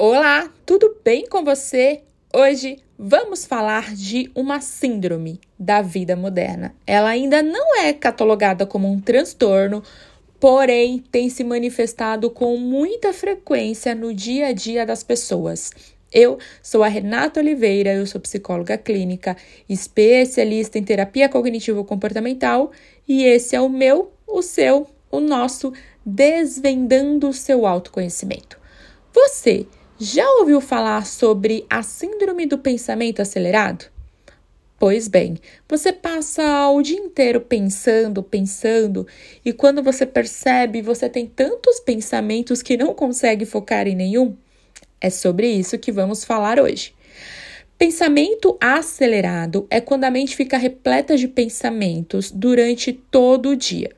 Olá, tudo bem com você? Hoje vamos falar de uma síndrome da vida moderna. Ela ainda não é catalogada como um transtorno, porém tem se manifestado com muita frequência no dia a dia das pessoas. Eu sou a Renata Oliveira, eu sou psicóloga clínica, especialista em terapia cognitivo-comportamental e esse é o meu, o seu, o nosso Desvendando o seu autoconhecimento. Você já ouviu falar sobre a síndrome do pensamento acelerado? Pois bem, você passa o dia inteiro pensando, pensando, e quando você percebe, você tem tantos pensamentos que não consegue focar em nenhum? É sobre isso que vamos falar hoje. Pensamento acelerado é quando a mente fica repleta de pensamentos durante todo o dia.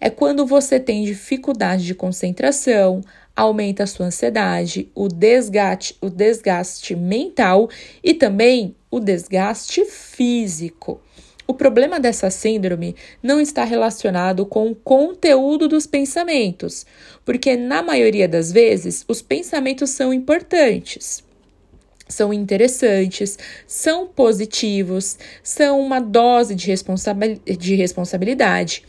É quando você tem dificuldade de concentração, aumenta a sua ansiedade, o desgaste, o desgaste mental e também o desgaste físico. O problema dessa síndrome não está relacionado com o conteúdo dos pensamentos, porque na maioria das vezes os pensamentos são importantes, são interessantes, são positivos, são uma dose de, de responsabilidade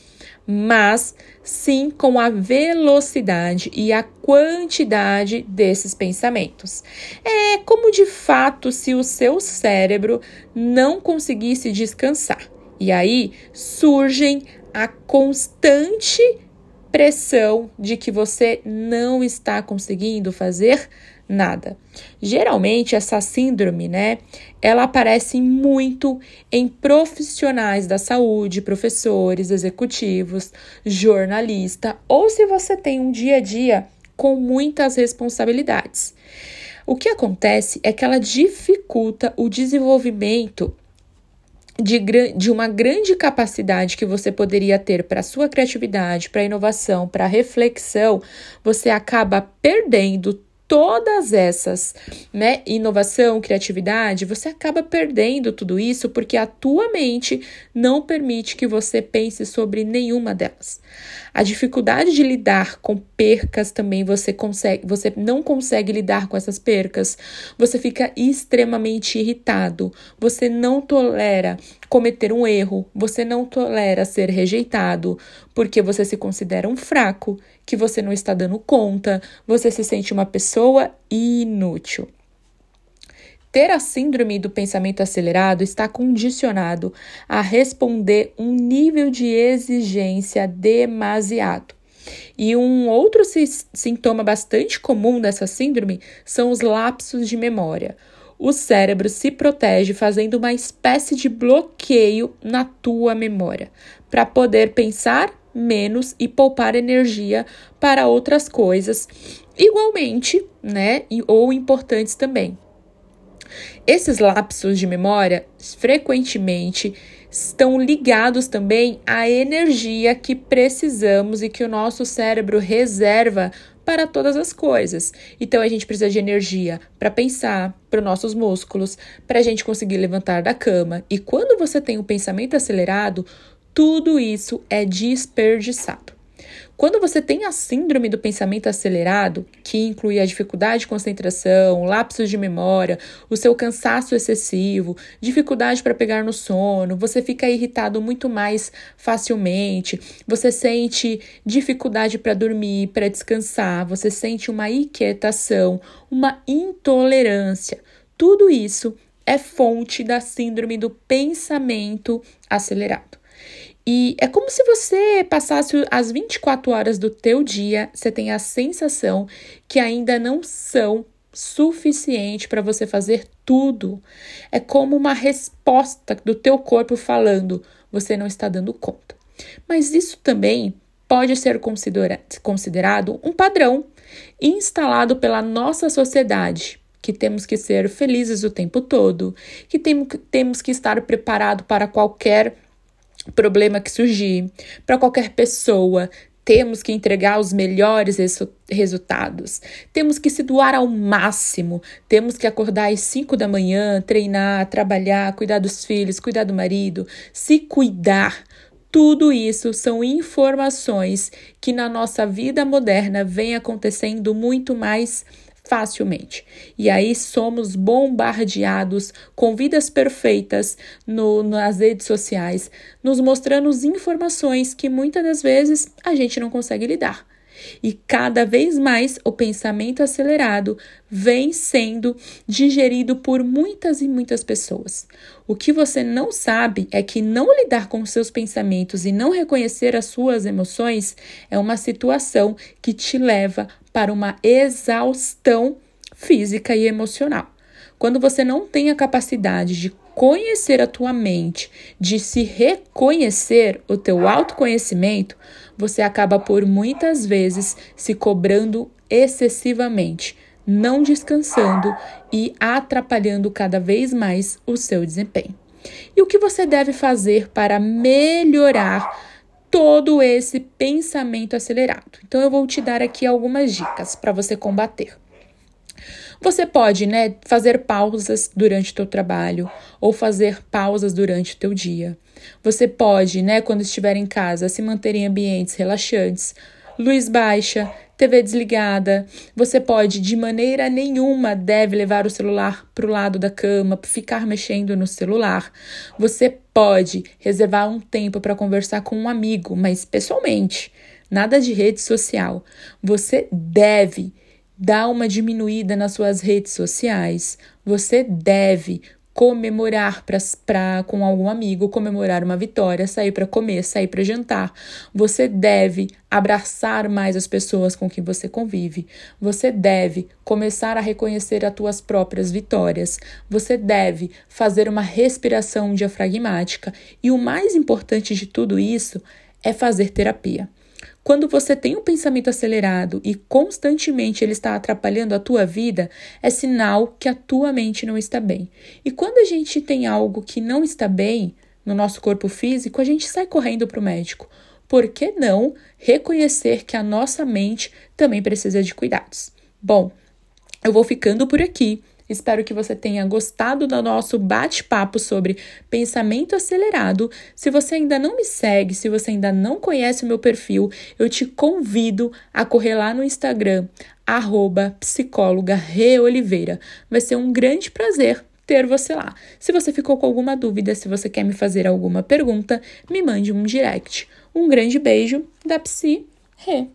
mas sim com a velocidade e a quantidade desses pensamentos. É como de fato se o seu cérebro não conseguisse descansar. E aí surgem a constante pressão de que você não está conseguindo fazer nada. Geralmente essa síndrome, né, ela aparece muito em profissionais da saúde, professores, executivos, jornalista, ou se você tem um dia a dia com muitas responsabilidades. O que acontece é que ela dificulta o desenvolvimento de, de, uma grande capacidade que você poderia ter para sua criatividade, para inovação, para reflexão, você acaba perdendo todas essas, né, inovação, criatividade, você acaba perdendo tudo isso porque a tua mente não permite que você pense sobre nenhuma delas. A dificuldade de lidar com percas também você consegue, você não consegue lidar com essas percas. Você fica extremamente irritado, você não tolera cometer um erro, você não tolera ser rejeitado, porque você se considera um fraco, que você não está dando conta, você se sente uma pessoa inútil. Ter a síndrome do pensamento acelerado está condicionado a responder um nível de exigência demasiado. E um outro sintoma bastante comum dessa síndrome são os lapsos de memória o cérebro se protege fazendo uma espécie de bloqueio na tua memória, para poder pensar menos e poupar energia para outras coisas igualmente, né, ou importantes também. Esses lapsos de memória frequentemente estão ligados também à energia que precisamos e que o nosso cérebro reserva para todas as coisas. Então a gente precisa de energia para pensar, para os nossos músculos, para a gente conseguir levantar da cama. E quando você tem um pensamento acelerado, tudo isso é desperdiçado. Quando você tem a síndrome do pensamento acelerado, que inclui a dificuldade de concentração, lapsos de memória, o seu cansaço excessivo, dificuldade para pegar no sono, você fica irritado muito mais facilmente, você sente dificuldade para dormir, para descansar, você sente uma inquietação, uma intolerância. Tudo isso é fonte da síndrome do pensamento acelerado. E é como se você passasse as 24 horas do teu dia, você tem a sensação que ainda não são suficiente para você fazer tudo. É como uma resposta do teu corpo falando: você não está dando conta. Mas isso também pode ser considerado um padrão instalado pela nossa sociedade, que temos que ser felizes o tempo todo, que temos que estar preparado para qualquer problema que surgir, para qualquer pessoa, temos que entregar os melhores resu resultados. Temos que se doar ao máximo. Temos que acordar às 5 da manhã, treinar, trabalhar, cuidar dos filhos, cuidar do marido, se cuidar. Tudo isso são informações que na nossa vida moderna vem acontecendo muito mais facilmente. E aí somos bombardeados com vidas perfeitas no, nas redes sociais, nos mostrando informações que muitas das vezes a gente não consegue lidar. E cada vez mais o pensamento acelerado vem sendo digerido por muitas e muitas pessoas. O que você não sabe é que não lidar com seus pensamentos e não reconhecer as suas emoções é uma situação que te leva para uma exaustão física e emocional. Quando você não tem a capacidade de conhecer a tua mente, de se reconhecer o teu autoconhecimento, você acaba por muitas vezes se cobrando excessivamente, não descansando e atrapalhando cada vez mais o seu desempenho. E o que você deve fazer para melhorar todo esse pensamento acelerado? Então eu vou te dar aqui algumas dicas para você combater. Você pode, né, fazer pausas durante o teu trabalho ou fazer pausas durante o teu dia. Você pode, né, quando estiver em casa, se manter em ambientes relaxantes, luz baixa, TV desligada. Você pode, de maneira nenhuma, deve levar o celular para o lado da cama, ficar mexendo no celular. Você pode reservar um tempo para conversar com um amigo, mas pessoalmente, nada de rede social. Você deve dar uma diminuída nas suas redes sociais. Você deve comemorar pra, pra, com algum amigo, comemorar uma vitória, sair para comer, sair para jantar. Você deve abraçar mais as pessoas com quem você convive. Você deve começar a reconhecer as tuas próprias vitórias. Você deve fazer uma respiração diafragmática. E o mais importante de tudo isso é fazer terapia. Quando você tem um pensamento acelerado e constantemente ele está atrapalhando a tua vida, é sinal que a tua mente não está bem. E quando a gente tem algo que não está bem no nosso corpo físico, a gente sai correndo para o médico. Por que não reconhecer que a nossa mente também precisa de cuidados? Bom, eu vou ficando por aqui. Espero que você tenha gostado do nosso bate-papo sobre pensamento acelerado. Se você ainda não me segue, se você ainda não conhece o meu perfil, eu te convido a correr lá no Instagram, arroba psicóloga Reoliveira. Vai ser um grande prazer ter você lá. Se você ficou com alguma dúvida, se você quer me fazer alguma pergunta, me mande um direct. Um grande beijo da Psi Re.